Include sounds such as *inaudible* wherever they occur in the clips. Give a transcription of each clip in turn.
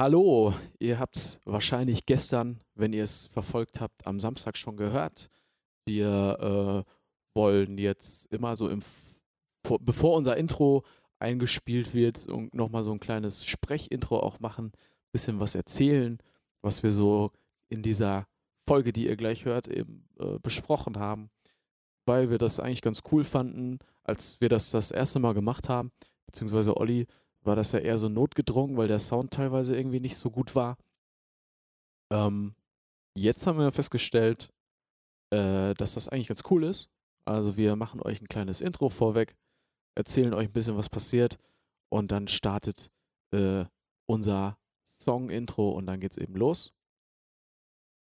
Hallo, ihr habt es wahrscheinlich gestern, wenn ihr es verfolgt habt, am Samstag schon gehört. Wir äh, wollen jetzt immer so im, bevor unser Intro eingespielt wird nochmal so ein kleines Sprechintro auch machen, bisschen was erzählen, was wir so in dieser Folge, die ihr gleich hört, eben äh, besprochen haben, weil wir das eigentlich ganz cool fanden, als wir das das erste Mal gemacht haben, beziehungsweise Olli war das ja eher so notgedrungen, weil der Sound teilweise irgendwie nicht so gut war. Ähm, jetzt haben wir festgestellt, äh, dass das eigentlich ganz cool ist. Also wir machen euch ein kleines Intro vorweg, erzählen euch ein bisschen, was passiert und dann startet äh, unser Song-Intro und dann geht's eben los.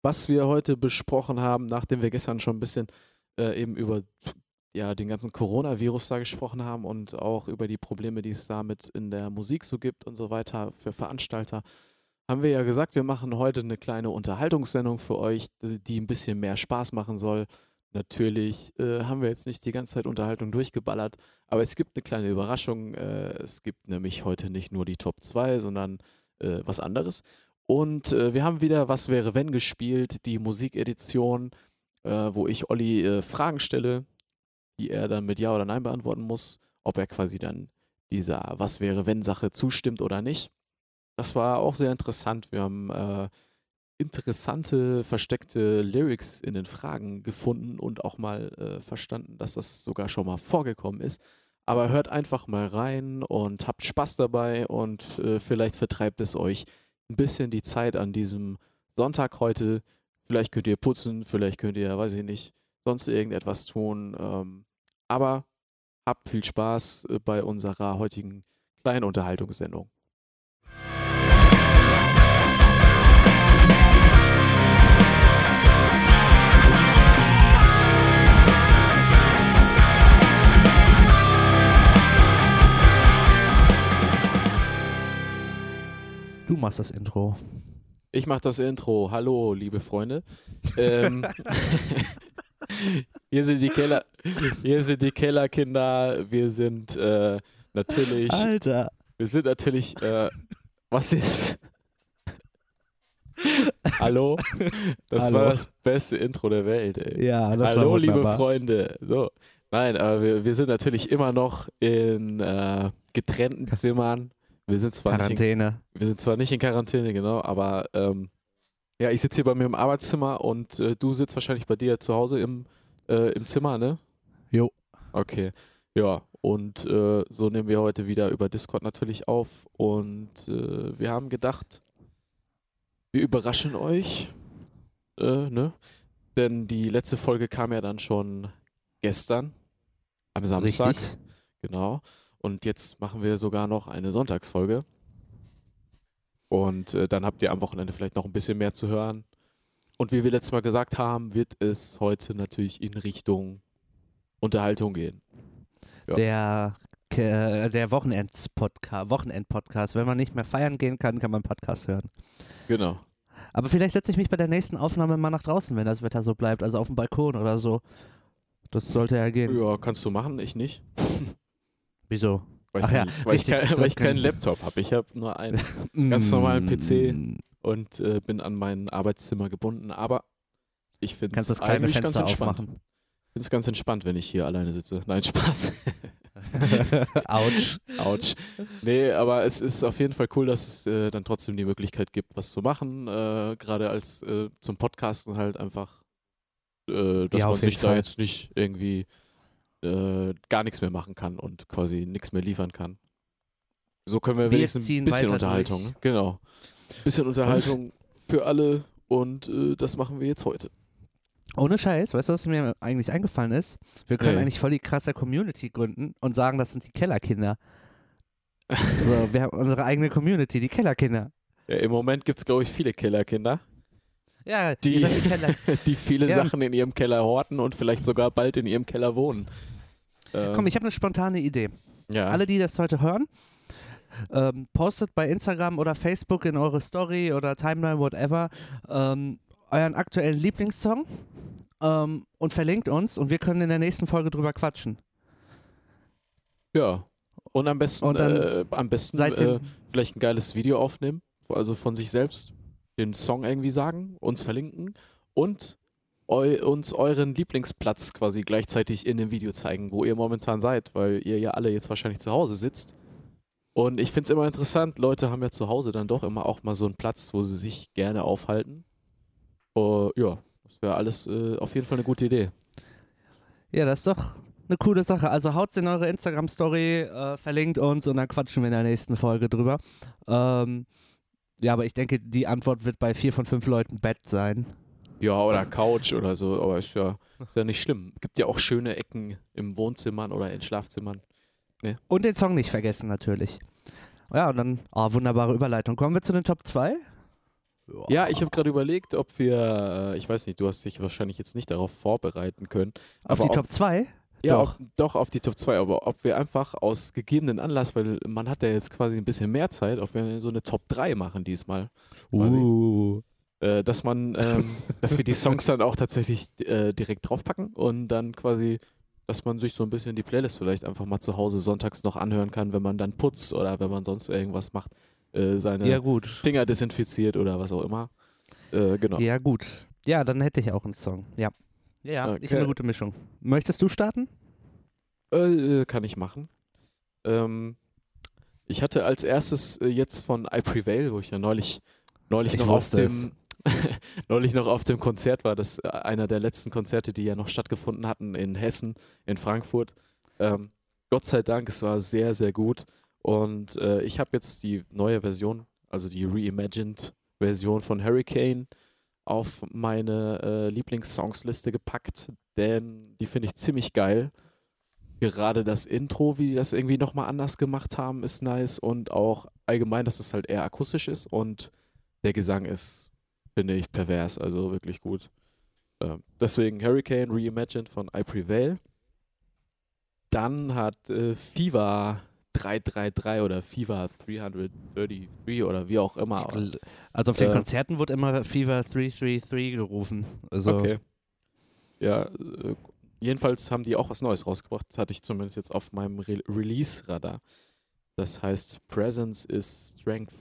Was wir heute besprochen haben, nachdem wir gestern schon ein bisschen äh, eben über ja, den ganzen Coronavirus da gesprochen haben und auch über die Probleme, die es damit in der Musik so gibt und so weiter für Veranstalter, haben wir ja gesagt, wir machen heute eine kleine Unterhaltungssendung für euch, die ein bisschen mehr Spaß machen soll. Natürlich äh, haben wir jetzt nicht die ganze Zeit Unterhaltung durchgeballert, aber es gibt eine kleine Überraschung. Äh, es gibt nämlich heute nicht nur die Top 2, sondern äh, was anderes. Und äh, wir haben wieder Was wäre wenn gespielt, die Musikedition, äh, wo ich Olli äh, Fragen stelle, die er dann mit Ja oder Nein beantworten muss, ob er quasi dann dieser Was wäre wenn Sache zustimmt oder nicht. Das war auch sehr interessant. Wir haben äh, interessante, versteckte Lyrics in den Fragen gefunden und auch mal äh, verstanden, dass das sogar schon mal vorgekommen ist. Aber hört einfach mal rein und habt Spaß dabei und äh, vielleicht vertreibt es euch ein bisschen die Zeit an diesem Sonntag heute. Vielleicht könnt ihr putzen, vielleicht könnt ihr, weiß ich nicht, sonst irgendetwas tun. Ähm, aber habt viel Spaß äh, bei unserer heutigen kleinen Unterhaltungssendung. Du machst das Intro. Ich mach das Intro. Hallo, liebe Freunde. *laughs* ähm, *laughs* hier sind die Keller, hier sind die Kellerkinder. Wir sind äh, natürlich. Alter. Wir sind natürlich. Äh, was ist? Hallo? Das Hallo. war das beste Intro der Welt, ey. Ja, das Hallo, war liebe. Freunde. So. Nein, aber wir, wir sind natürlich immer noch in äh, getrennten *laughs* Zimmern. Wir sind zwar nicht in Quarantäne. wir sind zwar nicht in Quarantäne, genau, aber ähm, ja, ich sitze hier bei mir im Arbeitszimmer und äh, du sitzt wahrscheinlich bei dir zu Hause im, äh, im Zimmer, ne? Jo. Okay. Ja, und äh, so nehmen wir heute wieder über Discord natürlich auf und äh, wir haben gedacht, wir überraschen euch, äh, ne? Denn die letzte Folge kam ja dann schon gestern, am Samstag. Richtig. Genau. Und jetzt machen wir sogar noch eine Sonntagsfolge. Und äh, dann habt ihr am Wochenende vielleicht noch ein bisschen mehr zu hören. Und wie wir letztes Mal gesagt haben, wird es heute natürlich in Richtung Unterhaltung gehen. Ja. Der, Ke- der Wochenends-Podcast, Wochenend-Podcast. Wenn man nicht mehr feiern gehen kann, kann man Podcast hören. Genau. Aber vielleicht setze ich mich bei der nächsten Aufnahme mal nach draußen, wenn das Wetter so bleibt. Also auf dem Balkon oder so. Das sollte ja gehen. Ja, kannst du machen, ich nicht. *laughs* Wieso? Weil Ach ich, ja, weil ich, richtig, kein, weil ich keinen keinen- Laptop habe. Ich habe nur einen *laughs* Ganz normalen PC. Und äh, bin an mein Arbeitszimmer gebunden. Aber ich finde es eigentlich ganz entspannt. aufmachen. Ich finde es ganz entspannt, wenn ich hier alleine sitze. Nein, Spaß. *laughs* Autsch. Autsch. Nee, aber es ist auf jeden Fall cool, dass es äh, dann trotzdem die Möglichkeit gibt, was zu machen. Äh, Gerade als äh, zum Podcasten halt einfach, äh, dass Ja, man sich jeden da Fall. jetzt nicht irgendwie äh, gar nichts mehr machen kann und quasi nichts mehr liefern kann. So können wir Wir wenigstens ein bisschen Unterhaltung. durch. Genau. Bisschen Unterhaltung für alle und äh, das machen wir jetzt heute. Ohne Scheiß, weißt du, was mir eigentlich eingefallen ist? Wir können Nee. eigentlich voll die krasse Community gründen und sagen, das sind die Kellerkinder. *laughs* so, wir haben unsere eigene Community, die Kellerkinder. Ja, Im Moment gibt es, glaube ich, viele Kellerkinder, Ja, Die- die Keller. *laughs* die viele Ja. Sachen in ihrem Keller horten und vielleicht sogar bald in ihrem Keller wohnen. Ähm, Komm, ich habe eine spontane Idee. ja. Alle, die das heute hören, ähm, postet bei Instagram oder Facebook in eure Story oder Timeline, whatever, ähm, euren aktuellen Lieblingssong ähm, und verlinkt uns und wir können in der nächsten Folge drüber quatschen. Ja. Und am besten, Und äh, am besten äh, vielleicht ein geiles Video aufnehmen. also von sich selbst, den Song irgendwie sagen, uns verlinken und eu uns euren Lieblingsplatz quasi gleichzeitig in dem Video zeigen, wo ihr momentan seid, weil ihr ja alle jetzt wahrscheinlich zu Hause sitzt. Und ich finde es immer interessant, Leute haben ja zu Hause dann doch immer auch mal so einen Platz, wo sie sich gerne aufhalten. Uh, ja, das wäre alles äh, auf jeden Fall eine gute Idee. Ja, das ist doch eine coole Sache. Also haut's in eure Instagram-Story, äh, verlinkt uns und dann quatschen wir in der nächsten Folge drüber. Ähm, ja, aber ich denke, die Antwort wird bei vier von fünf Leuten Bett sein. Ja, oder Couch oder so, *laughs* aber ist ja, ist ja nicht schlimm. Gibt ja auch schöne Ecken im Wohnzimmern oder in Schlafzimmern. Und den Song nicht vergessen, natürlich. Ja, und dann, oh, wunderbare Überleitung. Kommen wir zu den Top 2? Ja, ich habe gerade überlegt, ob wir, äh, ich weiß nicht, du hast dich wahrscheinlich jetzt nicht darauf vorbereiten können. Auf die ob, Top 2? Ja, Doch. Auf, doch auf die Top 2, aber ob wir einfach aus gegebenen Anlass, weil man hat ja jetzt quasi ein bisschen mehr Zeit, ob wir so eine Top 3 machen diesmal. Uh. Äh, dass man, ähm, dass wir die Songs dann auch tatsächlich äh, direkt draufpacken und dann quasi, dass man sich so ein bisschen die Playlist vielleicht einfach mal zu Hause sonntags noch anhören kann, wenn man dann putzt oder wenn man sonst irgendwas macht, äh, seine Ja. Finger desinfiziert oder was auch immer. Äh, genau. Ja, gut. Ja, dann hätte ich auch einen Song. Ja. Ja, ich Okay. habe eine gute Mischung. Möchtest du starten? Äh, kann ich machen. Ähm, ich hatte als erstes äh, jetzt von I Prevail, wo ich ja neulich, neulich Ich noch auf dem *laughs* neulich noch auf dem Konzert war, das äh, einer der letzten Konzerte, die ja noch stattgefunden hatten in Hessen, in Frankfurt. Ähm, Gott sei Dank, es war sehr, sehr gut. Und äh, ich habe jetzt die neue Version, also die reimagined Version von Hurricane, auf meine äh, Lieblingssongsliste gepackt, denn die finde ich ziemlich geil. Gerade das Intro, wie die das irgendwie nochmal anders gemacht haben, ist nice und auch allgemein, dass es halt eher akustisch ist und der Gesang ist, finde ich, pervers, also wirklich gut. Ähm, deswegen Hurricane Reimagined von I Prevail. Dann hat äh, Fever 333 oder Fever 333 oder wie auch immer. Also auf den Äh. Konzerten wurde immer Fever 333 gerufen. Also Okay. Ja, äh, jedenfalls haben die auch was Neues rausgebracht. Das hatte ich zumindest jetzt auf meinem Re Release-Radar. Das heißt Presence is Strength.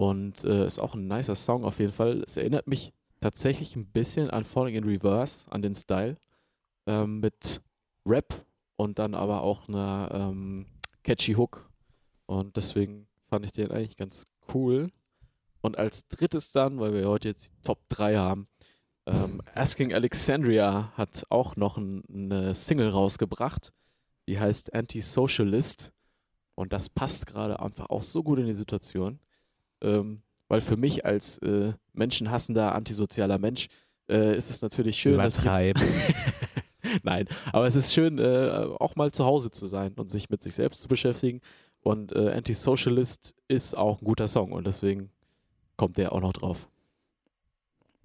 Und äh, ist auch ein nicer Song auf jeden Fall. Es erinnert mich tatsächlich ein bisschen an Falling in Reverse, an den Style. Ähm, mit Rap und dann aber auch einer ähm, catchy Hook. Und deswegen fand ich den eigentlich ganz cool. Und als drittes dann, weil wir heute jetzt die Top 3 haben, ähm, Asking Alexandria hat auch noch ein, eine Single rausgebracht, die heißt Anti-Socialist. Und das passt gerade einfach auch so gut in die Situation. Ähm, weil für mich als äh, menschenhassender, antisozialer Mensch äh, ist es natürlich schön, dass ich jetzt. *laughs* Nein, aber es ist schön, äh, auch mal zu Hause zu sein und sich mit sich selbst zu beschäftigen. Und äh, Anti-Socialist ist auch ein guter Song und deswegen kommt der auch noch drauf.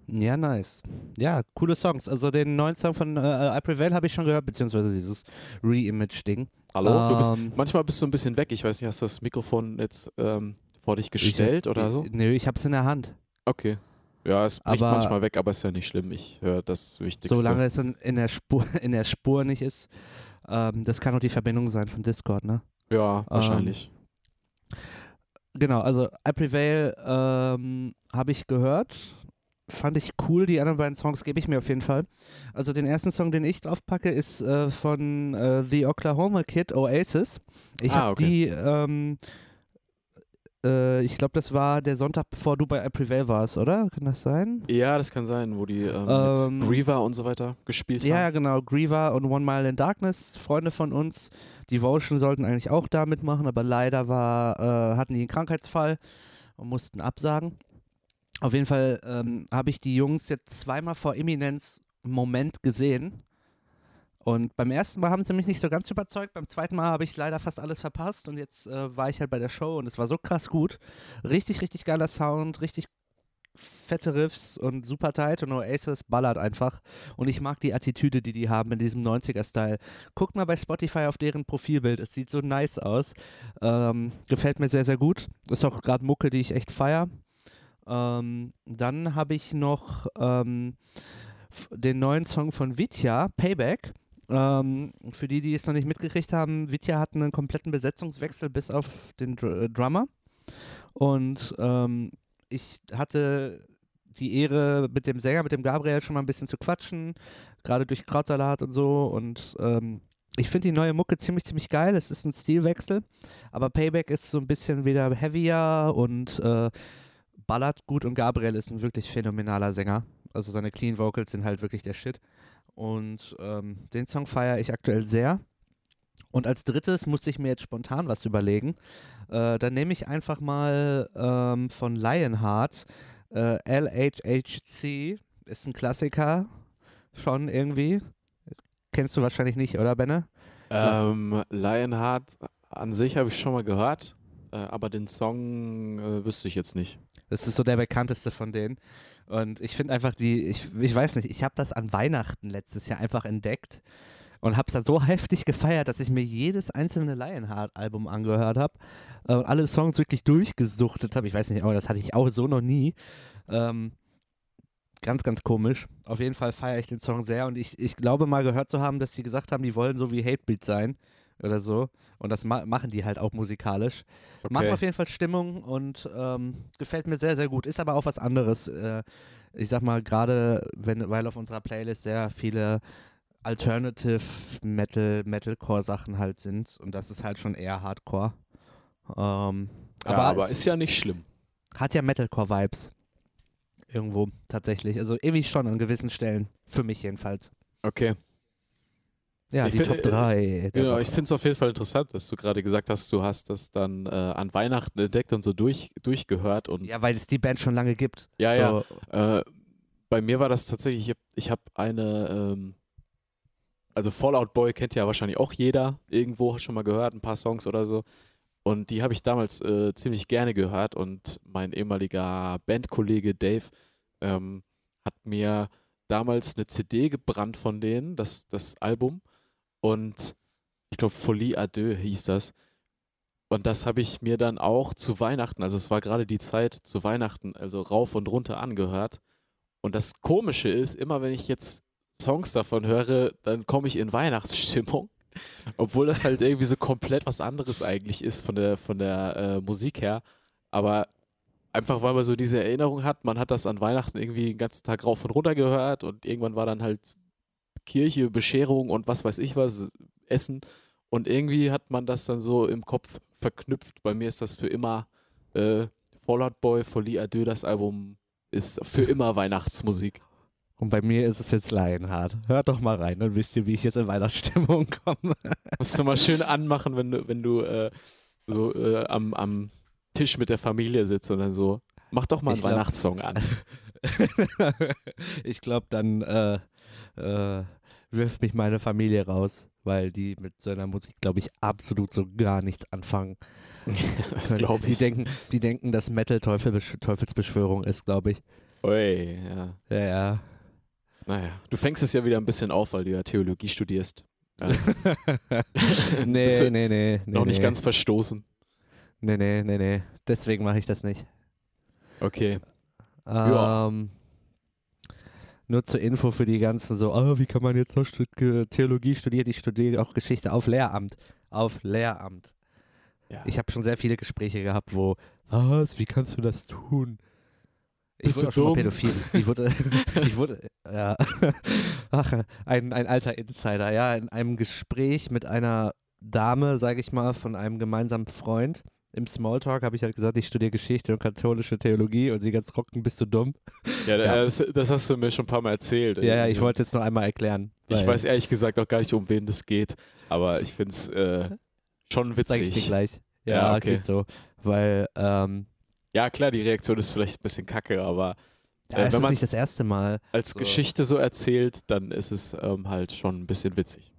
Ja, nice. Ja, coole Songs. Also den neuen Song von äh, I Prevail habe ich schon gehört, beziehungsweise dieses Re-Image-Ding. Hallo? du bist, Ähm, manchmal bist du ein bisschen weg. Ich weiß nicht, hast du das Mikrofon jetzt ähm, vor dich gestellt oder so? Nö, ich habe es in der Hand. Okay. Ja, es bricht Aber- manchmal weg, aber ist ja nicht schlimm. Ich höre das Wichtigste. Solange es in, in, der Spur, *laughs* in der Spur nicht ist. Ähm, das kann auch die Verbindung sein von Discord, ne? Ja, wahrscheinlich. Genau, also I Prevail ähm, habe ich gehört. Fand ich cool. Die anderen beiden Songs gebe ich mir auf jeden Fall. Also den ersten Song, den ich draufpacke, ist äh, von äh, The Oklahoma Kid, Oasis. Ich Ah, habe okay. die, ähm, äh, ich glaube, das war der Sonntag, bevor du bei I Prevail warst, oder? Kann das sein? ja, das kann sein, wo die ähm, Ähm, mit Griever und so weiter gespielt Ja, haben. genau. Griever und One Mile in Darkness, Freunde von uns. Devotion sollten eigentlich auch da mitmachen, aber leider war, äh, hatten die einen Krankheitsfall und mussten absagen. Auf jeden Fall ähm, habe ich die Jungs jetzt zweimal vor Eminenz Moment gesehen. Und beim ersten Mal haben sie mich nicht so ganz überzeugt. Beim zweiten Mal habe ich leider fast alles verpasst. Und jetzt äh, war ich halt bei der Show und es war so krass gut. Richtig, richtig geiler Sound, richtig fette Riffs und super tight. Und Oasis ballert einfach. Und ich mag die Attitüde, die die haben in diesem 90er-Style. Guckt mal bei Spotify auf deren Profilbild. Es sieht so nice aus. Ähm, gefällt mir sehr, sehr gut. Ist auch gerade Mucke, die ich echt feier. Ähm, dann habe ich noch ähm, den neuen Song von Vitya, Payback. Ähm, für die, die es noch nicht mitgekriegt haben, Vitya hat einen kompletten Besetzungswechsel bis auf den Dr äh, Drummer. Und ähm, ich hatte die Ehre, mit dem Sänger, mit dem Gabriel schon mal ein bisschen zu quatschen, gerade durch Krautsalat und so. Und ähm, ich finde die neue Mucke ziemlich, ziemlich geil. Es ist ein Stilwechsel, aber Payback ist so ein bisschen wieder heavier und äh, ballert gut. Und Gabriel ist ein wirklich phänomenaler Sänger. Also seine Clean Vocals sind halt wirklich der Shit. Und ähm, den Song feiere ich aktuell sehr. Und als drittes musste ich mir jetzt spontan was überlegen. Äh, dann nehme ich einfach mal ähm, von Lionheart äh, LHHC. Ist ein Klassiker schon irgendwie. Kennst du wahrscheinlich nicht, oder Benne? Ähm, Lionheart an sich habe ich schon mal gehört, äh, aber den Song äh, wüsste ich jetzt nicht. Das ist so der bekannteste von denen. Und ich finde einfach die, ich, ich weiß nicht, ich habe das an Weihnachten letztes Jahr einfach entdeckt und habe es da so heftig gefeiert, dass ich mir jedes einzelne Lionheart-Album angehört habe äh, und alle Songs wirklich durchgesuchtet habe. Ich weiß nicht, aber das hatte ich auch so noch nie. Ähm, ganz, ganz komisch. Auf jeden Fall feiere ich den Song sehr und ich, ich glaube mal gehört zu haben, dass sie gesagt haben, die wollen so wie Hatebeat sein oder so. Und das ma machen die halt auch musikalisch. Okay. Macht auf jeden Fall Stimmung und ähm, gefällt mir sehr, sehr gut. Ist aber auch was anderes. Äh, ich sag mal, gerade wenn, weil auf unserer Playlist sehr viele Alternative Metal, Metalcore Sachen halt sind. Und das ist halt schon eher Hardcore. Ähm, Ja, aber aber ist ja nicht schlimm. hat ja Metalcore-Vibes. Irgendwo tatsächlich. Also irgendwie schon an gewissen Stellen. Für mich jedenfalls. Okay. Ja, Ich die find- Top 3. Genau, ich finde es auf jeden Fall interessant, dass du gerade gesagt hast, du hast das dann äh, an Weihnachten entdeckt und so durch, durchgehört. Und Ja, weil es die Band schon lange gibt. ja, ja. so, Äh, bei mir war das tatsächlich, ich habe hab eine, ähm, also Fallout Boy kennt ja wahrscheinlich auch jeder, irgendwo schon mal gehört, ein paar Songs oder so. Und die habe ich damals äh, ziemlich gerne gehört und mein ehemaliger Bandkollege Dave ähm, hat mir damals eine CD gebrannt von denen, das, das Album. Und ich glaube, Folie à deux hieß das. Und das habe ich mir dann auch zu Weihnachten, also es war gerade die Zeit zu Weihnachten, also rauf und runter angehört. Und das Komische ist, immer wenn ich jetzt Songs davon höre, dann komme ich in Weihnachtsstimmung. *laughs* Obwohl das halt irgendwie so komplett was anderes eigentlich ist von der, von der äh, Musik her. Aber einfach weil man so diese Erinnerung hat, man hat das an Weihnachten irgendwie den ganzen Tag rauf und runter gehört und irgendwann war dann halt Kirche, Bescherung und was weiß ich was, Essen. Und irgendwie hat man das dann so im Kopf verknüpft. Bei mir ist das für immer äh, Fallout Boy, Folie deux, das Album ist für *laughs* immer Weihnachtsmusik. Und bei mir ist es jetzt Lionheart. Hört doch mal rein, dann wisst ihr, wie ich jetzt in Weihnachtsstimmung *laughs* komme. Musst du mal schön anmachen, wenn du, wenn du äh, so äh, am, am Tisch mit der Familie sitzt und dann so, mach doch mal einen Ich glaub- Weihnachtssong an. *laughs* ich glaube, dann äh, äh, wirft mich meine Familie raus, weil die mit so einer Musik, glaube ich, absolut so gar nichts anfangen. *laughs* das glaube Die ich. denken, die denken, dass Metal Teufel, Teufelsbeschwörung ist, glaube ich. Ui, ja. Ja, ja. Naja, du fängst es ja wieder ein bisschen auf, weil du ja Theologie studierst. Äh, *laughs* nee, nee, nee, nee. noch nicht nee. ganz verstoßen. Nee, nee, nee, nee. Deswegen mache ich das nicht. Okay. Ja. Nur zur Info für die ganzen so, ah, wie kann man jetzt noch Theologie studieren? Ich studiere auch Geschichte auf Lehramt. Auf Lehramt. Ja. Ich habe schon sehr viele Gespräche gehabt, wo, was, wie kannst du das tun? Ich Bist wurde auch schon mal pädophil. Ich wurde, *laughs* ich wurde, ja, ach, ein, ein alter Insider, ja, in einem Gespräch mit einer Dame, sage ich mal, von einem gemeinsamen Freund. Im Smalltalk habe ich halt gesagt, ich studiere Geschichte und katholische Theologie und sie ganz trocken, bist du dumm? ja, *laughs* Ja. Das, das hast du mir schon ein paar Mal erzählt. Ja, ja, ich wollte es jetzt noch einmal erklären. Ich weiß ehrlich gesagt auch gar nicht, um wen das geht, aber ich finde es äh, schon Sag ich dir witzig. gleich. Ja, Ja, okay. geht so. Weil, ähm, Ja, klar, die Reaktion ist vielleicht ein bisschen kacke, aber ja, Äh, es wenn ist man's- nicht das erste Mal. als So. Geschichte so erzählt, dann ist es ähm, halt schon ein bisschen witzig.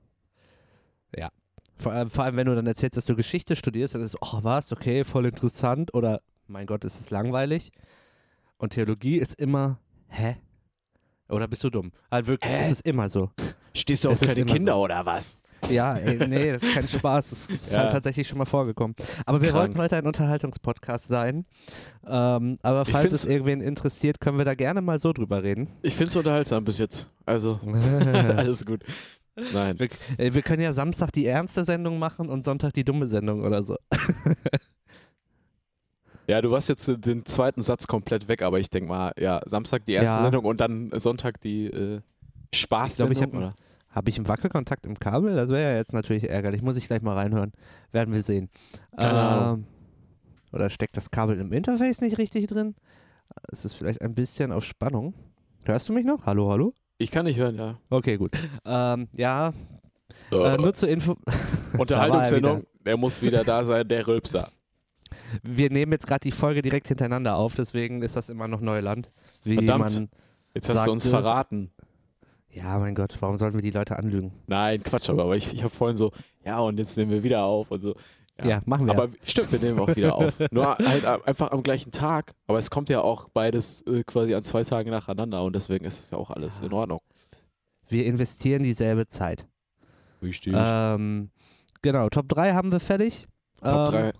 Vor allem, vor allem, wenn du dann erzählst, dass du Geschichte studierst, dann ist es, oh, was, okay, voll interessant oder, mein Gott, ist es langweilig. Und Theologie ist immer, hä? Oder bist du dumm? Halt wirklich, Hä? es ist immer so. Stehst du auf Es keine Kinder oder was? Ja, ey, nee, das ist kein Spaß. Das ist *laughs* Ja. halt tatsächlich schon mal vorgekommen. Aber wir Krank. wollten heute ein Unterhaltungspodcast sein. Ähm, aber falls es irgendwen interessiert, können wir da gerne mal so drüber reden. Ich finde es unterhaltsam bis jetzt. Also, *laughs* *laughs* alles gut. Nein. Wir, äh, wir können ja Samstag die ernste Sendung machen und Sonntag die dumme Sendung oder so. *laughs* Ja, du warst jetzt den zweiten Satz komplett weg, aber ich denke mal, ja, Samstag die erste Ja. Sendung und dann Sonntag die äh, Spaß. Ich glaub, ich hab- oder? Habe ich einen Wackelkontakt im Kabel? Das wäre ja jetzt natürlich ärgerlich. Muss ich gleich mal reinhören. Werden wir sehen. Keine Ahnung. Ähm, Oder steckt das Kabel im Interface nicht richtig drin? Es ist vielleicht ein bisschen auf Spannung. Hörst du mich noch? Hallo, hallo? Ich kann nicht hören, ja. Okay, gut. Ähm, ja, äh, nur zur Info. *laughs* Unterhaltungssendung, der muss wieder da sein, der Rülpser. Wir nehmen jetzt gerade die Folge direkt hintereinander auf, deswegen ist das immer noch Neuland. Wie Verdammt. Jetzt hast du uns Sagte- verraten. Ja, mein Gott, warum sollten wir die Leute anlügen? Nein, Quatsch, aber aber ich, ich habe vorhin so, ja, und jetzt nehmen wir wieder auf und so. Ja, machen wir. Aber stimmt, wir nehmen auch wieder auf. *laughs* Nur halt einfach am gleichen Tag. Aber es kommt ja auch beides äh, quasi an zwei Tagen nacheinander und deswegen ist es ja auch alles in Ordnung. wir investieren dieselbe Zeit. Richtig. Ähm, genau, Top 3 haben wir fertig. Top ähm, 3.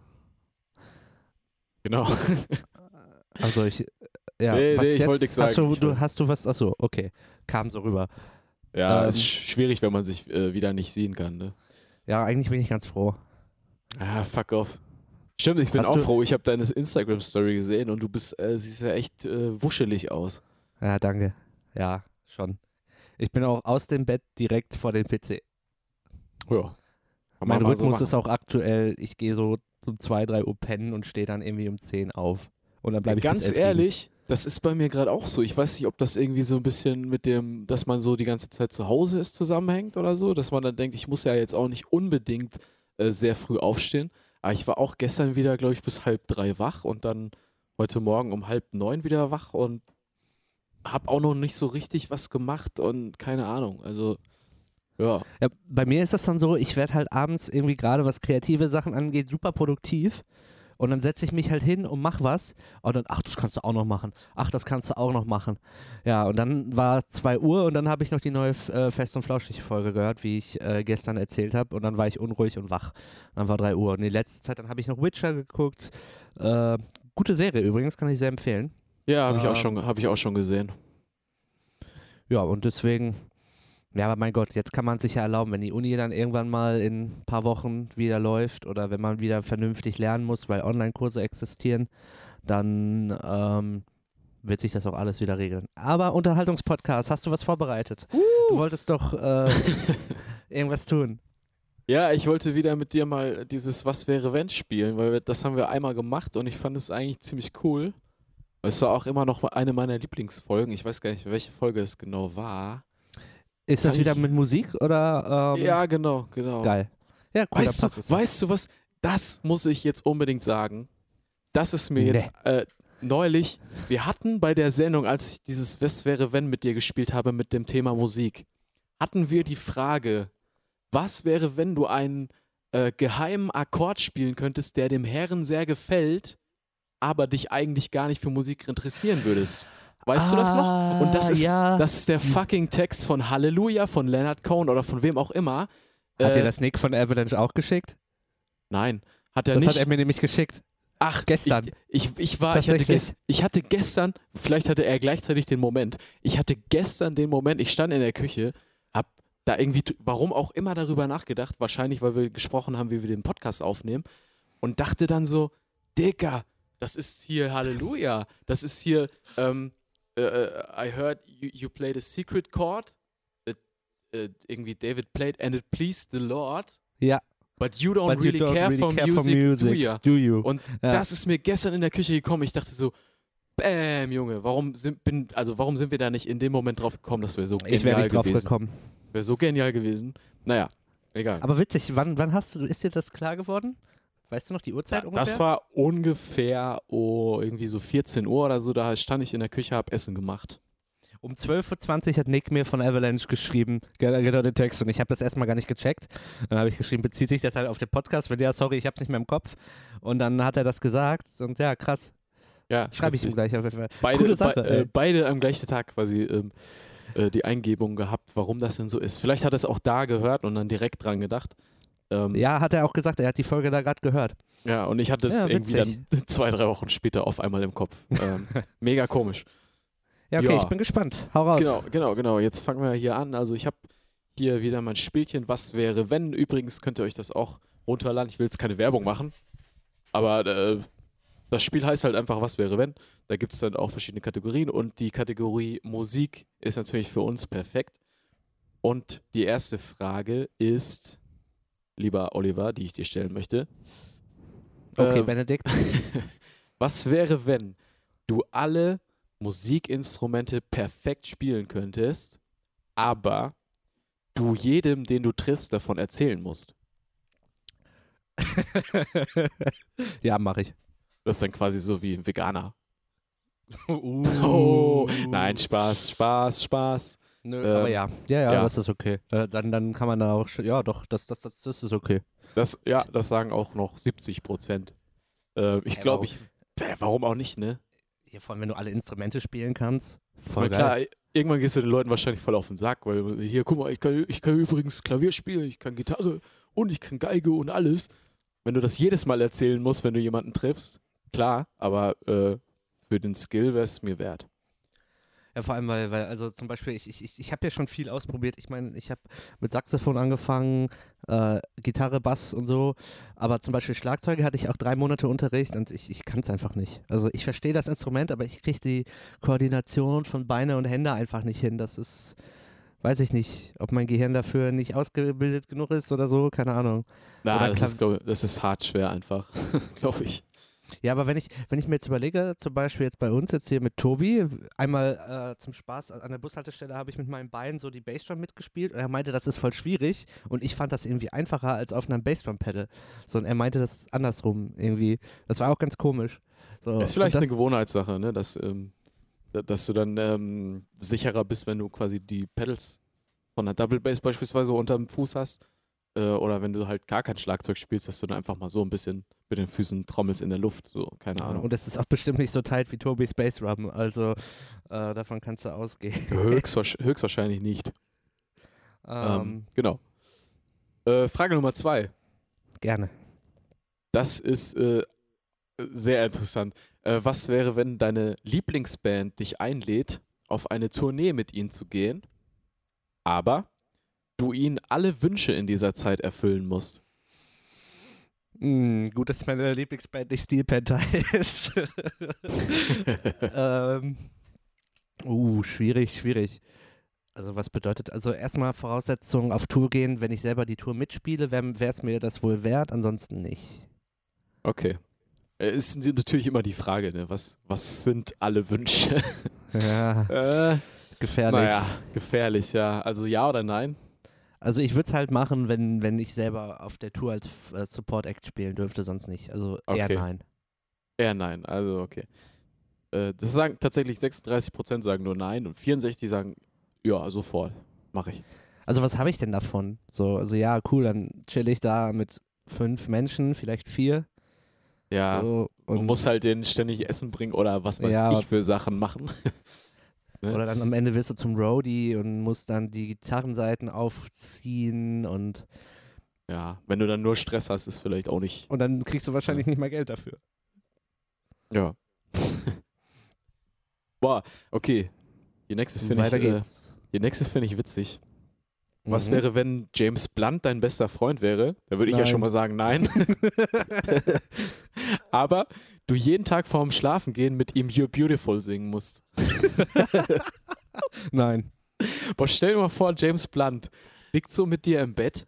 Genau. *laughs* Also ich. Ja, Nee, was nee, ich jetzt? wollte nichts Hast sagen. du, Ich du, wollte- hast du was? Achso, okay. Kam so rüber. Ja, Ähm, ist sch- schwierig, wenn man sich äh, wieder nicht sehen kann. Ne? Ja, eigentlich bin ich ganz froh. Ah, fuck off. Stimmt, ich bin Hast auch froh. Ich habe deine Instagram-Story gesehen und du bist, äh, siehst ja echt äh, wuschelig aus. Ja, danke. Ja, schon. Ich bin auch aus dem Bett direkt vor dem PC. Ja. Mein Rhythmus so ist auch aktuell, ich gehe so um 2, 3 Uhr pennen und stehe dann irgendwie um 10 auf. Und dann bleibe ich bis Ganz 11 liegen. ehrlich, das ist bei mir gerade auch so. Ich weiß nicht, ob das irgendwie so ein bisschen mit dem, dass man so die ganze Zeit zu Hause ist, zusammenhängt oder so. Dass man dann denkt, ich muss ja jetzt auch nicht unbedingt äh, sehr früh aufstehen. Aber ich war auch gestern wieder, glaube ich, bis halb drei wach und dann heute Morgen um halb neun wieder wach und habe auch noch nicht so richtig was gemacht und keine Ahnung. Also, ja. Ja, bei mir ist das dann so, ich werde halt abends irgendwie gerade was kreative Sachen angeht, super produktiv. Und dann setze ich mich halt hin und mach was. Und dann, ach, das kannst du auch noch machen. Ach, das kannst du auch noch machen. Ja, und dann war es 2 Uhr und dann habe ich noch die neue äh, Fest- und Flauschig-Folge gehört, wie ich äh, gestern erzählt habe. Und dann war ich unruhig und wach. Dann war 3 Uhr. Und die letzte Zeit, dann habe ich noch Witcher geguckt. Äh, gute Serie übrigens, kann ich sehr empfehlen. Ja, habe ich, auch Ähm. schon- hab ich auch schon gesehen. Ja, und deswegen, ja, aber mein Gott, jetzt kann man sich ja erlauben, wenn die Uni dann irgendwann mal in ein paar Wochen wieder läuft oder wenn man wieder vernünftig lernen muss, weil Online-Kurse existieren, dann ähm, wird sich das auch alles wieder regeln. Aber Unterhaltungspodcast, hast du was vorbereitet? Du wolltest doch äh, *laughs* irgendwas tun. Ja, ich wollte wieder mit dir mal dieses Was wäre wenn spielen, weil wir, das haben wir einmal gemacht und ich fand es eigentlich ziemlich cool. Es war auch immer noch eine meiner Lieblingsfolgen. Ich weiß gar nicht, welche Folge es genau war. Ist das wieder mit Musik oder? Ähm, ja, genau, genau. Geil. Ja, cool, Weißt, du, weißt du was? Das muss ich jetzt unbedingt sagen. Das ist mir jetzt äh, neulich. Wir hatten bei der Sendung, als ich dieses Was wäre wenn mit dir gespielt habe mit dem Thema Musik, hatten wir die Frage, was wäre, wenn du einen äh, geheimen Akkord spielen könntest, der dem Herren sehr gefällt, aber dich eigentlich gar nicht für Musik interessieren würdest? Weißt du das noch? Und das Ah, ist, ja. das ist der fucking Text von Halleluja, von Leonard Cohen oder von wem auch immer. Hat dir Äh, das Nick von Avalanche auch geschickt? Nein, hat er Das nicht. hat er mir nämlich geschickt. Ach, Gestern. Ich, ich, ich war, ich hatte, Tatsächlich. ges ich hatte gestern, vielleicht hatte er gleichzeitig den Moment, ich hatte gestern den Moment, ich stand in der Küche, hab da irgendwie, warum auch immer darüber nachgedacht, wahrscheinlich, weil wir gesprochen haben, wie wir den Podcast aufnehmen und dachte dann so, Dicker, das ist hier Halleluja, das ist hier, ähm, äh, I heard you, you played a secret chord, It, äh, irgendwie David played and it pleased the Lord, Ja. but you don't But you really don't care, really for, care music, for music, do ya? do you? Und Ja. das ist mir gestern in der Küche gekommen. Ich dachte so, Bäm, Junge, warum sind, bin, also warum sind wir da nicht in dem Moment drauf gekommen? Das wäre so genial ich wäre nicht drauf gewesen. gekommen. Wäre so genial gewesen. Naja, egal. Aber witzig, wann, wann hast du, ist dir das klar geworden? Weißt du noch die Uhrzeit Da, ungefähr? das war ungefähr oh, irgendwie so 14 Uhr oder so. Da stand ich in der Küche, hab Essen gemacht. um 12.20 Uhr hat Nick mir von Avalanche geschrieben, genau den Text, und ich habe das erstmal gar nicht gecheckt. Dann habe ich geschrieben, bezieht sich das halt auf den Podcast? Wenn ja, sorry, ich habe es nicht mehr im Kopf. Und dann hat er das gesagt und ja, krass. Ja, Schreibe ich ihm gleich auf jeden Fall. Beide, Coole Sache, be äh, beide am gleichen Tag quasi ähm, äh, die Eingebung gehabt, warum das denn so ist. Vielleicht hat er es auch da gehört und dann direkt dran gedacht. Ähm, Ja, hat er auch gesagt, er hat die Folge da gerade gehört. Ja, und ich hatte es Ja, irgendwie dann *laughs* zwei, drei Wochen später auf einmal im Kopf. Ähm, *laughs* mega komisch. Ja, okay, Ja. ich bin gespannt. Hau raus. Genau, genau, genau. Jetzt fangen wir hier an. Also ich habe hier wieder mein Spielchen, was wäre, wenn. Übrigens könnt ihr euch das auch runterladen. Ich will jetzt keine Werbung machen. Aber äh, das Spiel heißt halt einfach, was wäre wenn. Da gibt es dann auch verschiedene Kategorien und die Kategorie Musik ist natürlich für uns perfekt. Und die erste Frage ist, lieber Oliver, die ich dir stellen möchte. Okay, Äh, Benedikt. *laughs* Was wäre, wenn du alle Musikinstrumente perfekt spielen könntest, aber du jedem, den du triffst, davon erzählen musst? *laughs* ja, mache ich. Das ist dann quasi so wie ein Veganer. *laughs* Uh. Oh, nein, Spaß, Spaß, Spaß. Nö, Ähm, aber ja. ja, ja, ja. das ist okay. Äh, dann, dann kann man da auch, schon- ja doch, das, das, das, das ist okay. Das, ja, das sagen auch noch 70 Prozent. Äh, ich Hä, glaube, warum? ich. Äh, warum auch nicht, ne? Ja, vor allem, wenn du alle Instrumente spielen kannst. Voll klar, irgendwann gehst du den Leuten wahrscheinlich voll auf den Sack, weil hier, guck mal, ich kann, ich kann übrigens Klavier spielen, ich kann Gitarre und ich kann Geige und alles. Wenn du das jedes Mal erzählen musst, wenn du jemanden triffst, klar, aber äh, für den Skill wäre es mir wert. Ja, vor allem, weil, weil also zum Beispiel, ich, ich, ich, habe ja schon viel ausprobiert. Ich meine, ich habe mit Saxophon angefangen, äh, Gitarre, Bass und so. Aber zum Beispiel Schlagzeuge hatte ich auch drei Monate Unterricht und ich, ich kann es einfach nicht. Also ich verstehe das Instrument, aber ich kriege die Koordination von Beine und Hände einfach nicht hin. Das ist, weiß ich nicht, ob mein Gehirn dafür nicht ausgebildet genug ist oder so, keine Ahnung. Na, das ist, glaub, das ist hart schwer einfach, *laughs* glaube ich. Ja, aber wenn ich, wenn ich mir jetzt überlege, zum Beispiel jetzt bei uns, jetzt hier mit Tobi, einmal äh, zum Spaß an der Bushaltestelle habe ich mit meinem Bein so die Bassdrum mitgespielt und er meinte, das ist voll schwierig und ich fand das irgendwie einfacher als auf einem Bassdrum-Pedal. So, und er meinte das andersrum irgendwie. Das war auch ganz komisch. So, ist vielleicht und eine das, Gewohnheitssache, ne? dass, ähm, da- dass du dann ähm, sicherer bist, wenn du quasi die Pedals von der Double Bass beispielsweise unterm Fuß hast. Äh, oder wenn du halt gar kein Schlagzeug spielst, dass du dann einfach mal so ein bisschen mit den Füßen trommelst in der Luft. So, keine Ahnung. Und es ist auch bestimmt nicht so tight wie Tobis Bassdrum. Also äh, davon kannst du ausgehen. *laughs* Höchstwahrsch höchstwahrscheinlich nicht. Ähm, Ähm, genau. Äh, Frage Nummer zwei. gerne. Das ist äh, sehr interessant. Äh, was wäre, wenn deine Lieblingsband dich einlädt, auf eine Tournee mit ihnen zu gehen, aber du ihnen alle Wünsche in dieser Zeit erfüllen musst? Hm, gut, dass meine Lieblingsband nicht Steel Panther *laughs* ist. ähm, uh, schwierig, schwierig. Also was bedeutet, also erstmal Voraussetzung auf Tour gehen, wenn ich selber die Tour mitspiele, wäre es mir das wohl wert, ansonsten nicht. Okay. Äh, Ist natürlich immer die Frage, ne? was, was sind alle Wünsche? Ja, *laughs* äh, gefährlich. naja, gefährlich, ja. Also ja oder nein? Also ich würde es halt machen, wenn, wenn ich selber auf der Tour als äh, Support-Act spielen dürfte, sonst nicht. Also eher Okay. nein. Eher nein, also okay. Äh, das sagen tatsächlich 36% sagen nur nein und 64 sagen ja, sofort. Mache ich. Also was habe ich denn davon? So, also ja, cool, dann chill ich da mit fünf Menschen, vielleicht vier. Ja, So, und und muss halt denen ständig Essen bringen oder was weiß Ja, ich für Sachen machen. *laughs* ne? Oder dann am Ende wirst du zum Roadie und musst dann die Gitarrenseiten aufziehen und, Ja, wenn du dann nur Stress hast, ist vielleicht auch nicht. und dann kriegst du wahrscheinlich nicht mal Geld dafür. Ja. *laughs* Boah, okay. Die nächste finde ich, Weiter äh, die nächste finde ich witzig. Was Mhm. wäre, wenn James Blunt dein bester Freund wäre? Da würde ich ja schon mal sagen, nein. *laughs* *laughs* Aber du jeden Tag vorm Schlafengehen mit ihm You're Beautiful singen musst. *laughs* Nein. Boah, stell dir mal vor, James Blunt liegt so mit dir im Bett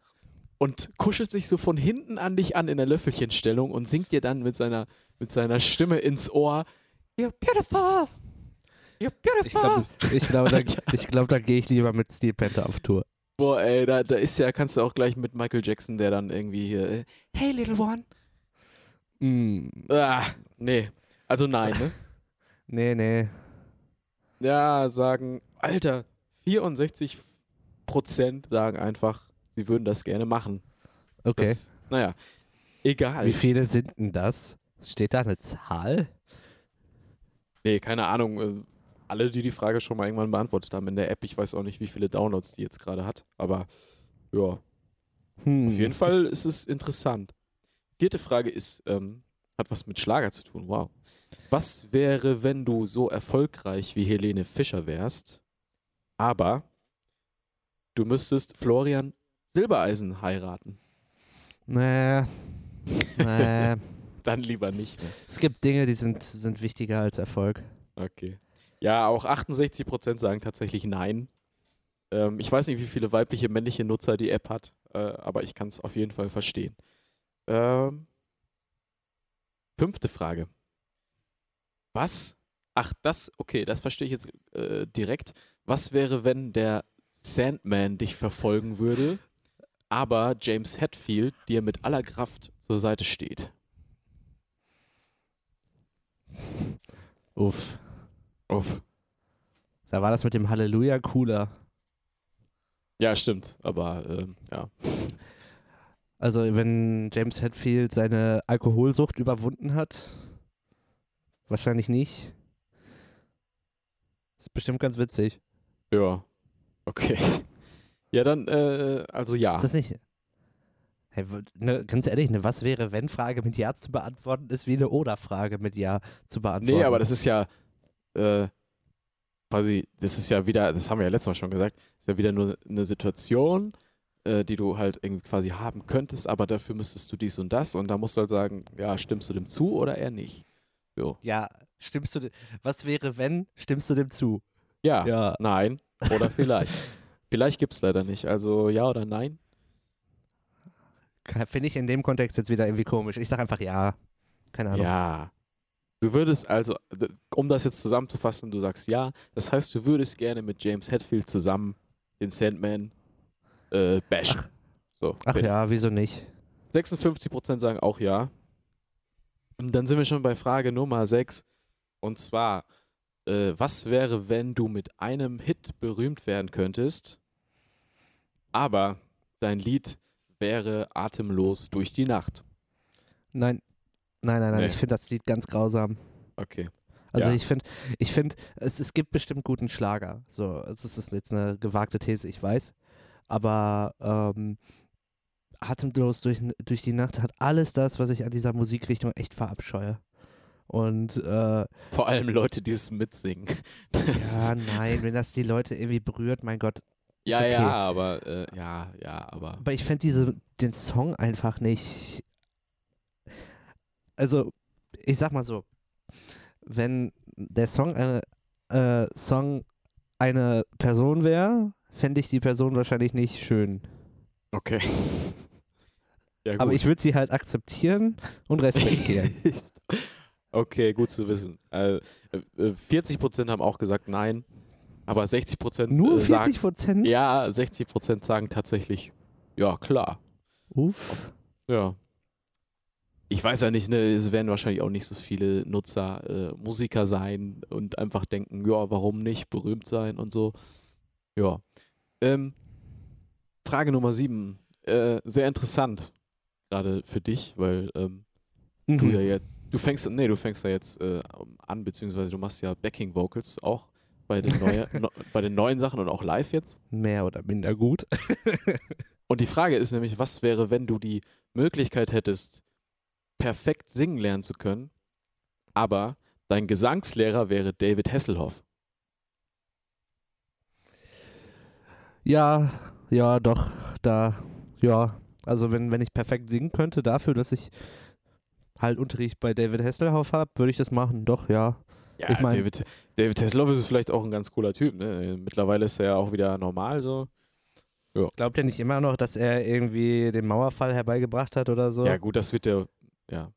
und kuschelt sich so von hinten an dich an in der Löffelchenstellung und singt dir dann mit seiner, mit seiner Stimme ins Ohr You're beautiful! You're beautiful! Ich glaube, ich glaub, da, *laughs* ich glaub, da gehe ich lieber mit Steel Panther auf Tour. Boah, ey, da, da ist ja, kannst du auch gleich mit Michael Jackson, der dann irgendwie hier, äh, Hey little one. Mm, Ah, nee. Also nein, ne? *laughs* nee, nee. Ja, sagen, Alter, 64 Prozent sagen einfach, sie würden das gerne machen. Okay. Das, naja, egal. Wie viele sind denn das? Steht da eine Zahl? Nee, keine Ahnung. äh, Alle, die die Frage schon mal irgendwann beantwortet haben in der App, ich weiß auch nicht, wie viele Downloads die jetzt gerade hat, aber ja, Hm. auf jeden Fall ist es interessant. Vierte Frage ist, ähm, hat was mit Schlager zu tun, wow. Was wäre, wenn du so erfolgreich wie Helene Fischer wärst, aber du müsstest Florian Silbereisen heiraten? Nee. Nee. *laughs* dann lieber nicht. Es gibt Dinge, die sind, sind wichtiger als Erfolg. Okay. Ja, auch 68% sagen tatsächlich nein. Ähm, ich weiß nicht, wie viele weibliche, männliche Nutzer die App hat, äh, aber ich kann es auf jeden Fall verstehen. Ähm, fünfte Frage. Was? Ach, das, okay, das verstehe ich jetzt äh, direkt. Was wäre, wenn der Sandman dich verfolgen würde, aber James Hetfield dir mit aller Kraft zur Seite steht? Uff. Uff. Da war das mit dem Halleluja cooler. Ja, stimmt, aber ähm, ja. Also, wenn James Hetfield seine Alkoholsucht überwunden hat, wahrscheinlich nicht. Ist bestimmt ganz witzig. Ja. Okay. *laughs* Ja, dann, äh, also ja. Ist das nicht. Hey, ne, ganz ehrlich, eine Was wäre, wenn Frage mit Ja zu beantworten ist wie eine Oder-Frage mit Ja zu beantworten. Nee, aber das ist ja äh, quasi, das ist ja wieder, das haben wir ja letztes Mal schon gesagt, ist ja wieder nur eine Situation, äh, die du halt irgendwie quasi haben könntest, aber dafür müsstest du dies und das und da musst du halt sagen, ja, stimmst du dem zu oder eher nicht? So. Ja, stimmst du, was wäre, wenn, stimmst du dem zu? Ja, Ja. nein oder vielleicht. *laughs* vielleicht gibt es leider nicht. Also ja oder nein? Finde ich in dem Kontext jetzt wieder irgendwie komisch. Ich sage einfach Ja. Keine Ahnung. Ja. Du würdest also, um das jetzt zusammenzufassen, du sagst ja. Das heißt, du würdest gerne mit James Hetfield zusammen den Sandman äh, bashen. So, Ach ja, wieso nicht? 56% sagen auch ja. Und dann sind wir schon bei Frage Nummer 6. Und zwar, äh, was wäre, wenn du mit einem Hit berühmt werden könntest, aber dein Lied wäre atemlos durch die Nacht? Nein. Nein, nein, nein. Nee. Ich finde das Lied ganz grausam. Okay. Also Ja. ich finde, ich finde, es, es gibt bestimmt guten Schlager. So, es ist- jetzt eine gewagte These, ich weiß. Aber ähm, atemlos durch, durch die Nacht hat alles das, was ich an dieser Musikrichtung echt verabscheue. Und äh, Vor allem Leute, die es mitsingen. *laughs* ja, nein, wenn das die Leute irgendwie berührt, mein Gott. ja, okay. ja, aber äh, ja, ja, aber Aber ich fände diese den Song einfach nicht. Also, ich sag mal so, wenn der Song eine äh, Song eine Person wäre, fände ich die Person wahrscheinlich nicht schön. okay. Ja, Aber ich würde sie halt akzeptieren und respektieren. *laughs* okay, gut zu wissen. Äh, äh, 40% haben auch gesagt nein, aber 60% Nur äh, sagen, 40 Prozent? Ja, 60% sagen tatsächlich, ja, klar. Uff. Ja. Ich weiß ja nicht, ne, es werden wahrscheinlich auch nicht so viele Nutzer äh, Musiker sein und einfach denken, ja, warum nicht, berühmt sein und so. Ja. Ähm, Frage Nummer sieben. Äh, sehr interessant, gerade für dich, weil ähm, du Mhm. ja jetzt, du fängst, nee, du fängst ja jetzt äh, an, beziehungsweise du machst ja Backing Vocals auch bei den, *laughs* neue, no, bei den neuen Sachen und auch live jetzt. Mehr oder minder gut. *laughs* Und die Frage ist nämlich, was wäre, wenn du die Möglichkeit hättest, perfekt singen lernen zu können, aber dein Gesangslehrer wäre David Hasselhoff. Ja, ja, doch, da, ja. Also wenn, wenn ich perfekt singen könnte dafür, dass ich halt Unterricht bei David Hasselhoff habe, würde ich das machen, doch, ja. Ja, Ich mein- David, David Hasselhoff ist vielleicht auch ein ganz cooler Typ. Ne? Mittlerweile ist er ja auch wieder normal so. Glaubt ihr nicht immer noch, dass er irgendwie den Mauerfall herbeigebracht hat oder so? Ja gut, das wird der, ja.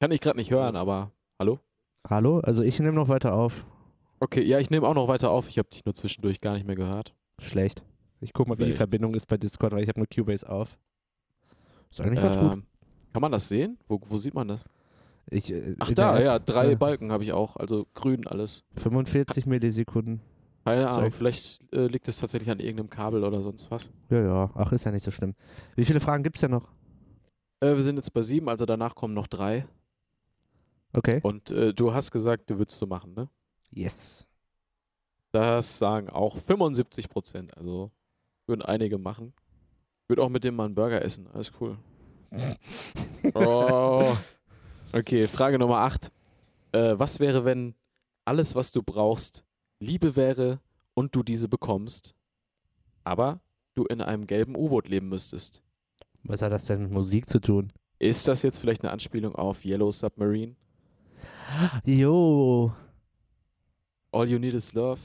Kann ich gerade nicht hören, aber hallo? Hallo? Also ich nehme noch weiter auf. Okay, ja, ich nehme auch noch weiter auf. Ich habe dich nur zwischendurch gar nicht mehr gehört. Schlecht. Ich guck mal, wie die. Verbindung ist bei Discord, weil ich habe nur Cubase auf. Ist eigentlich ganz gut. Ähm, kann man das sehen? Wo, wo sieht man das? Ich, äh, Ach da, ja, drei ja. Balken habe ich auch, also grün alles. 45 Millisekunden. Keine Ahnung, vielleicht äh, liegt es tatsächlich an irgendeinem Kabel oder sonst was. Ja, ja. Ach, ist ja nicht so schlimm. Wie viele Fragen gibt's denn noch? Äh, wir sind jetzt bei sieben, also danach kommen noch drei. Okay. Und äh, du hast gesagt, du würdest so machen, ne? Yes. Das sagen auch 75 Prozent, also würden einige machen. Würde auch mit dem mal einen Burger essen, alles cool. *laughs* oh. Okay, Frage Nummer 8. Äh, was wäre, wenn alles, was du brauchst, Liebe wäre und du diese bekommst, aber du in einem gelben U-Boot leben müsstest? Was hat das denn mit Musik zu tun? Ist das jetzt vielleicht eine Anspielung auf Yellow Submarine? Jo. All You Need Is Love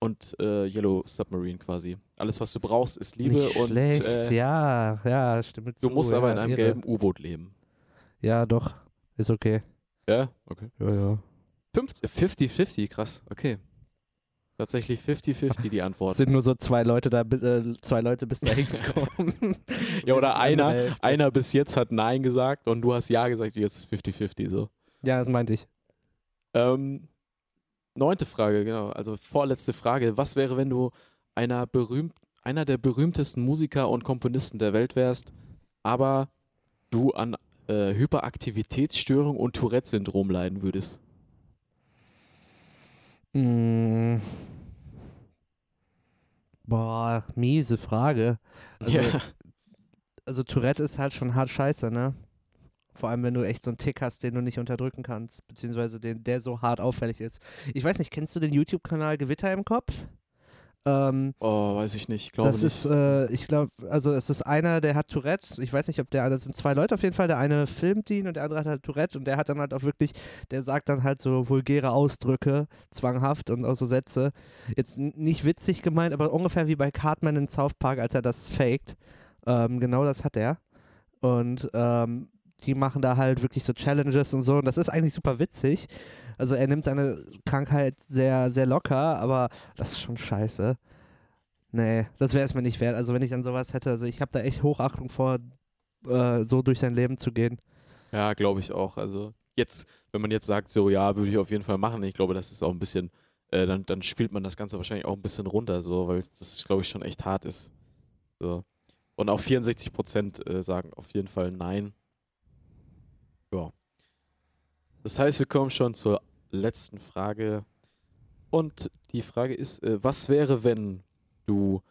und äh, Yellow Submarine quasi. Alles, was du brauchst, ist Liebe Nicht und schlecht. äh, ja, ja, stimmt. du zu, musst ja, aber in einem irre. gelben U-Boot leben. Ja, doch. Ist okay. Ja, okay. Ja, ja. 50 50-50, krass, okay. Tatsächlich 50-50 die Antwort. Sind nur so zwei Leute da, bis, äh, zwei Leute bis dahin *laughs* gekommen. *laughs* Ja, oder einer, einer bis jetzt hat Nein gesagt und du hast Ja gesagt, jetzt ist 50-50 so. Ja, das meinte ich. Ähm, neunte Frage, genau, also vorletzte Frage. Was wäre, wenn du einer, berühmt, einer der berühmtesten Musiker und Komponisten der Welt wärst, aber du an äh, Hyperaktivitätsstörung und Tourette-Syndrom leiden würdest? Mm. Boah, miese Frage. Also, ja. also Tourette ist halt schon hart scheiße, ne? Vor allem, wenn du echt so einen Tick hast, den du nicht unterdrücken kannst, beziehungsweise den, der so hart auffällig ist. Ich weiß nicht, kennst du den YouTube-Kanal Gewitter im Kopf? Ähm, Oh, weiß ich nicht, glaube das nicht. ist, äh, ich glaube, also es ist einer, der hat Tourette. Ich weiß nicht, ob der, das sind zwei Leute auf jeden Fall. Der eine filmt ihn und der andere hat halt Tourette und der hat dann halt auch wirklich, der sagt dann halt so vulgäre Ausdrücke, zwanghaft und auch so Sätze. Jetzt nicht witzig gemeint, aber ungefähr wie bei Cartman in South Park, als er das faked. Ähm, genau das hat er. Und ähm, die machen da halt wirklich so Challenges und so. Und das ist eigentlich super witzig. Also er nimmt seine Krankheit sehr, sehr locker, aber das ist schon scheiße. Nee, das wäre es mir nicht wert. Also wenn ich dann sowas hätte, also ich habe da echt Hochachtung vor, äh, so durch sein Leben zu gehen. Ja, glaube ich auch. Also jetzt, wenn man jetzt sagt, so ja, würde ich auf jeden Fall machen, ich glaube, das ist auch ein bisschen, äh, dann, dann spielt man das Ganze wahrscheinlich auch ein bisschen runter, so, weil das, glaube ich, schon echt hart ist. So. Und auch 64 Prozent äh, sagen auf jeden Fall nein. Ja. Das heißt, wir kommen schon zur letzten Frage. Und die Frage ist, äh, was wäre, wenn du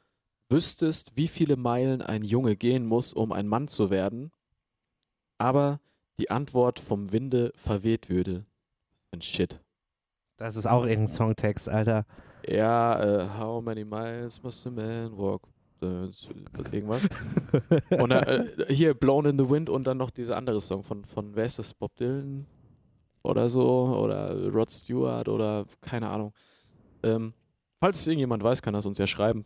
wüsstest, wie viele Meilen ein Junge gehen muss, um ein Mann zu werden, aber die Antwort vom Winde verweht würde? Was für ein Shit. Das ist auch irgendein Songtext, Alter. Ja, äh, how many miles must a man walk? Äh, irgendwas. Und äh, hier Blown in the Wind und dann noch dieser andere Song von, von wer ist das? Bob Dylan oder so? Oder Rod Stewart oder keine Ahnung. Ähm, falls es irgendjemand weiß, kann das uns ja schreiben.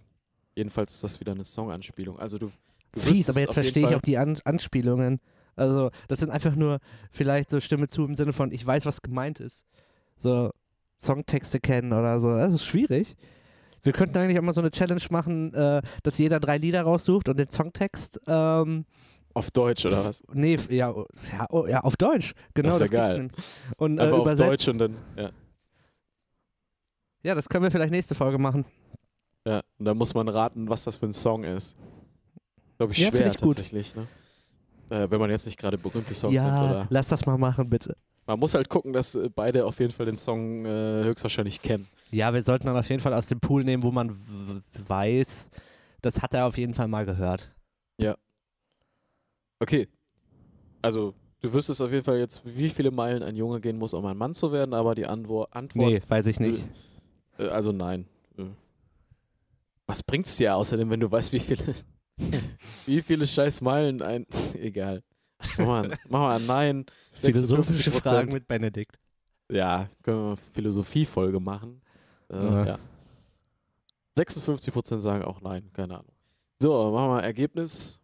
Jedenfalls ist das wieder eine Songanspielung. Also du, du Fies, aber jetzt verstehe ich auch die An Anspielungen. Also, das sind einfach nur vielleicht so Stimme zu im Sinne von, ich weiß, was gemeint ist. So Songtexte kennen oder so. Das ist schwierig. Wir könnten eigentlich auch mal so eine Challenge machen, äh, dass jeder drei Lieder raussucht und den Songtext, ähm, Auf Deutsch oder was? nee, ja, ja, oh, ja auf Deutsch. Genau, Das das, geil. Und äh, Einfach auf. Deutsch und dann, ja. Ja, das können wir vielleicht nächste Folge machen. Ja, und dann muss man raten, was das für ein Song ist. Glaube ich Ja, schwer ich gut. tatsächlich, ne? Äh, wenn man jetzt nicht gerade berühmte Songs ja, nimmt, oder? lass das mal machen, bitte. Man muss halt gucken, dass äh, beide auf jeden Fall den Song äh, höchstwahrscheinlich kennen. Ja, wir sollten dann auf jeden Fall aus dem Pool nehmen, wo man weiß, das hat er auf jeden Fall mal gehört. Okay. Also, du wüsstest auf jeden Fall jetzt, wie viele Meilen ein Junge gehen muss, um ein Mann zu werden, aber die Antwort, Antwort Nee, weiß ich nicht. äh, also nein. Äh. Was bringt's dir außerdem, wenn du weißt, wie viele, *laughs* wie viele scheiß Meilen ein, *laughs* egal. Mach mal, mach mal nein. Philosophische 56%. Fragen mit Benedikt. Ja, können wir eine Philosophie-Folge machen. Äh, Ja. ja. 56% sagen auch nein, keine Ahnung. So, machen wir mal Ergebnis.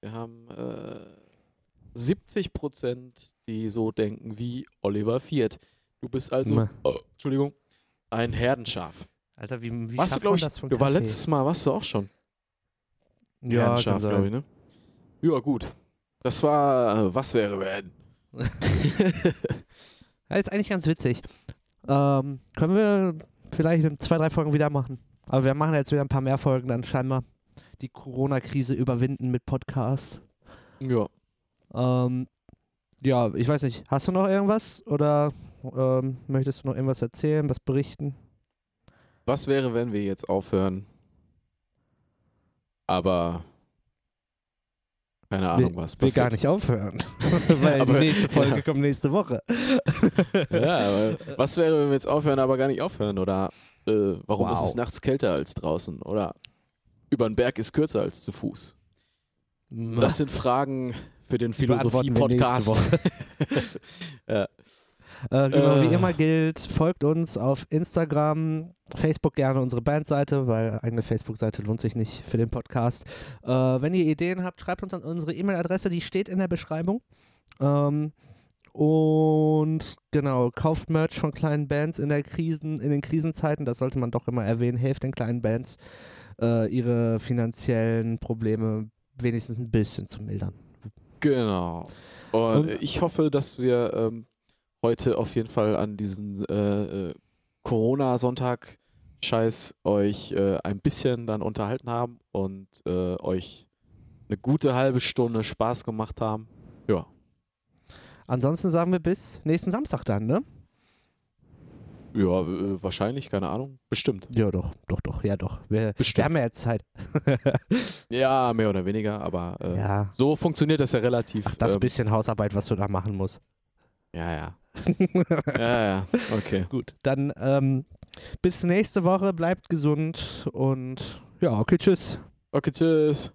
Wir haben äh, 70%, die so denken wie Oliver Viert. Du bist also, oh, Entschuldigung, ein Herdenschaf. Alter, wie, wie warst du, glaube ich, das von du war letztes Mal, warst du auch schon ja, Herdenschaf, glaube ich, ne? Ja, gut. Das war, äh, was wäre wenn? *laughs* Ja, ist eigentlich ganz witzig. Ähm, können wir vielleicht in zwei, drei Folgen wieder machen. Aber wir machen jetzt wieder ein paar mehr Folgen, dann scheinbar die Corona-Krise überwinden mit Podcast. ja. Ähm, ja, ich weiß nicht, hast du noch irgendwas oder ähm, möchtest du noch irgendwas erzählen, was berichten? Was wäre, wenn wir jetzt aufhören? Aber keine Ahnung, was Wir passiert. gar nicht aufhören, *laughs* weil Aber- die nächste Folge ja. kommt nächste Woche. Ja, was wäre, wenn wir jetzt aufhören, aber gar nicht aufhören? Oder äh, warum ist Wow. es nachts kälter als draußen? Oder über den Berg ist kürzer als zu Fuß? Das sind Fragen für den wir Philosophie-Podcast. *laughs* ja. Äh, genau, wie Äh. immer gilt, folgt uns auf Instagram, Facebook gerne unsere Bandseite, weil eigene Facebook-Seite lohnt sich nicht für den Podcast. Äh, wenn ihr Ideen habt, schreibt uns an unsere E-Mail-Adresse, die steht in der Beschreibung. Ähm, und genau, kauft Merch von kleinen Bands in der Krisen, in den Krisenzeiten, das sollte man doch immer erwähnen, helft den kleinen Bands, äh, ihre finanziellen Probleme wenigstens ein bisschen zu mildern. Genau. Und, Und- ich hoffe, dass wir ähm, heute auf jeden Fall an diesen äh, äh, Corona-Sonntag-Scheiß euch äh, ein bisschen dann unterhalten haben und äh, euch eine gute halbe Stunde Spaß gemacht haben. Ja. Ansonsten sagen wir bis nächsten Samstag dann, ne? Ja, wahrscheinlich, keine Ahnung. Bestimmt. Ja, doch, doch, doch, ja, doch. Wir, wir Bestimmt. haben ja jetzt Zeit. *laughs* Ja, mehr oder weniger, aber äh, ja. so funktioniert das ja relativ. Ach, das ähm, bisschen Hausarbeit, was du da machen musst. Ja, ja. Ja, ja. Okay. *laughs* Gut, dann ähm, bis nächste Woche, bleibt gesund und ja, okay, tschüss. Okay, tschüss.